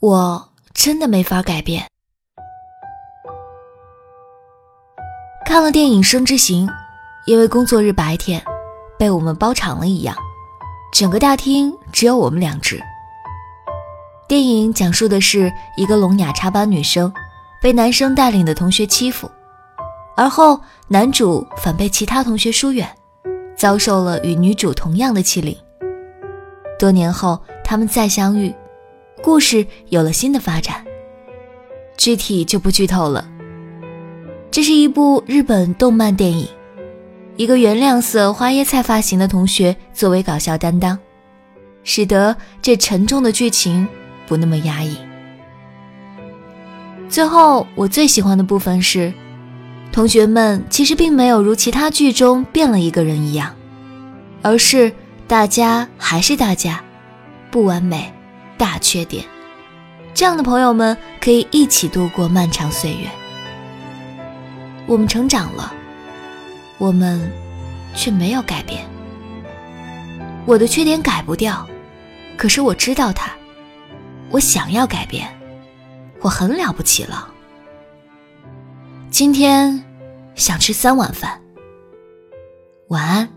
我真的没法改变。看了电影《生之行》，因为工作日白天被我们包场了一样，整个大厅只有我们两只。电影讲述的是一个聋哑插班女生被男生带领的同学欺负，而后男主反被其他同学疏远，遭受了与女主同样的欺凌。多年后，他们再相遇，故事有了新的发展，具体就不剧透了。这是一部日本动漫电影，一个原谅色花椰菜发型的同学作为搞笑担当，使得这沉重的剧情不那么压抑。最后，我最喜欢的部分是，同学们其实并没有如其他剧中变了一个人一样，而是大家还是大家，不完美，大缺点，这样的朋友们可以一起度过漫长岁月。我们成长了，我们却没有改变。我的缺点改不掉，可是我知道它。我想要改变，我很了不起了。今天想吃三碗饭。晚安。